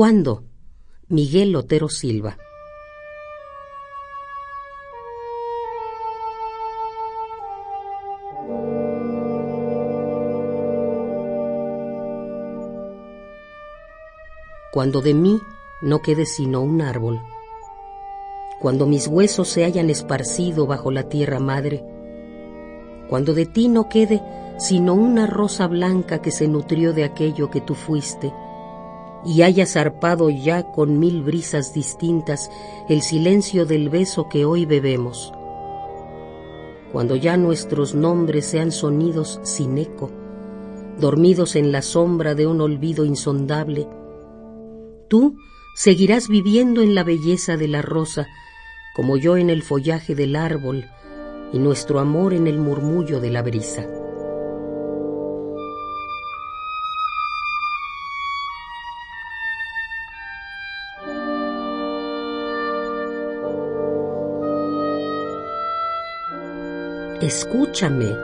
¿Cuándo? Miguel Otero Silva. Cuando de mí no quede sino un árbol, cuando mis huesos se hayan esparcido bajo la tierra madre, cuando de ti no quede sino una rosa blanca que se nutrió de aquello que tú fuiste, y haya zarpado ya con mil brisas distintas el silencio del beso que hoy bebemos. Cuando ya nuestros nombres sean sonidos sin eco, dormidos en la sombra de un olvido insondable, tú seguirás viviendo en la belleza de la rosa, como yo en el follaje del árbol, y nuestro amor en el murmullo de la brisa. Escúchame.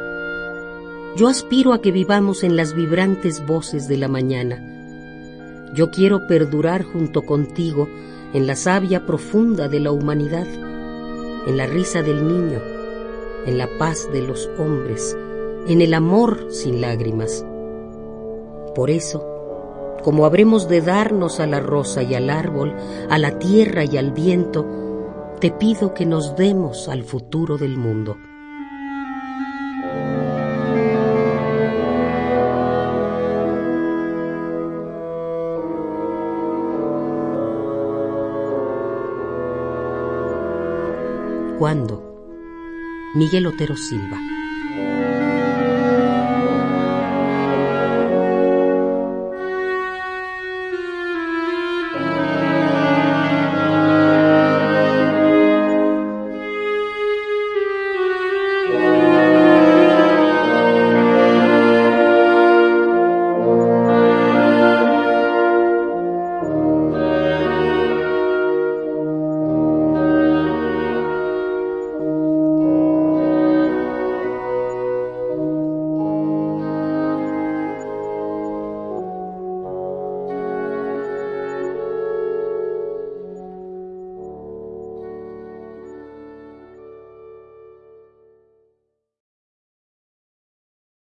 Yo aspiro a que vivamos en las vibrantes voces de la mañana. Yo quiero perdurar junto contigo en la savia profunda de la humanidad, en la risa del niño, en la paz de los hombres, en el amor sin lágrimas. Por eso, como habremos de darnos a la rosa y al árbol, a la tierra y al viento, te pido que nos demos al futuro del mundo. ¿Cuándo? Miguel Otero Silva.